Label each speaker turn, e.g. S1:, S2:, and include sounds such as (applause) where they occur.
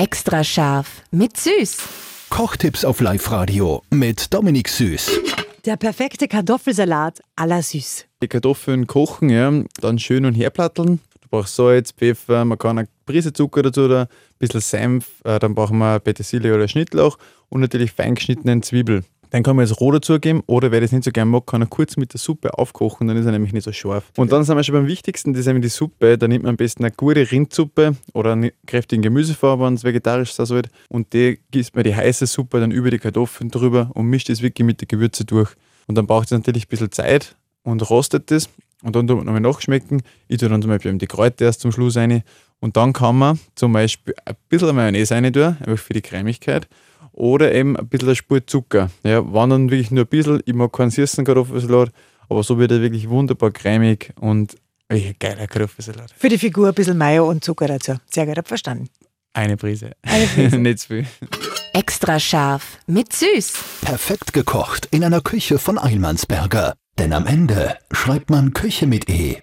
S1: Extra scharf mit Süß.
S2: Kochtipps auf Live-Radio mit Dominik Süß.
S3: Der perfekte Kartoffelsalat à la Süß.
S4: Die Kartoffeln kochen, ja, dann schön und herplatteln. Du brauchst Salz, Pfeffer, man kann eine Prise Zucker dazu oder ein bisschen Senf. Äh, dann brauchen wir Petersilie oder Schnittlauch und natürlich fein geschnittenen Zwiebel. Dann kann man jetzt roh dazugeben oder wer das nicht so gerne mag, kann er kurz mit der Suppe aufkochen, dann ist er nämlich nicht so scharf. Und dann sind wir schon beim Wichtigsten, das ist nämlich die Suppe. Da nimmt man am besten eine gute Rindsuppe oder einen kräftigen Gemüsefarbe, wenn es vegetarisch sein soll. Und die gießt man die heiße Suppe dann über die Kartoffeln drüber und mischt es wirklich mit den Gewürzen durch. Und dann braucht es natürlich ein bisschen Zeit und rostet das. Und dann tut man nochmal nachschmecken. Ich tue dann zum Beispiel die Kräuter erst zum Schluss rein. Und dann kann man zum Beispiel ein bisschen Mayonnaise rein tun, einfach für die Cremigkeit oder eben ein bisschen eine Spur Zucker. Ja, wenn dann wirklich nur ein bisschen, ich mag keinen süßen Kartoffelsalat, aber so wird er wirklich wunderbar cremig und ein geiler Kartoffelsalat.
S3: Für die Figur ein bisschen Mayo und Zucker dazu. Sehr gut, hab verstanden.
S4: Eine Prise.
S3: Eine Prise. (laughs)
S4: Nicht zu viel.
S1: Extra scharf mit Süß.
S2: Perfekt gekocht in einer Küche von Eilmannsberger. Denn am Ende schreibt man Küche mit E.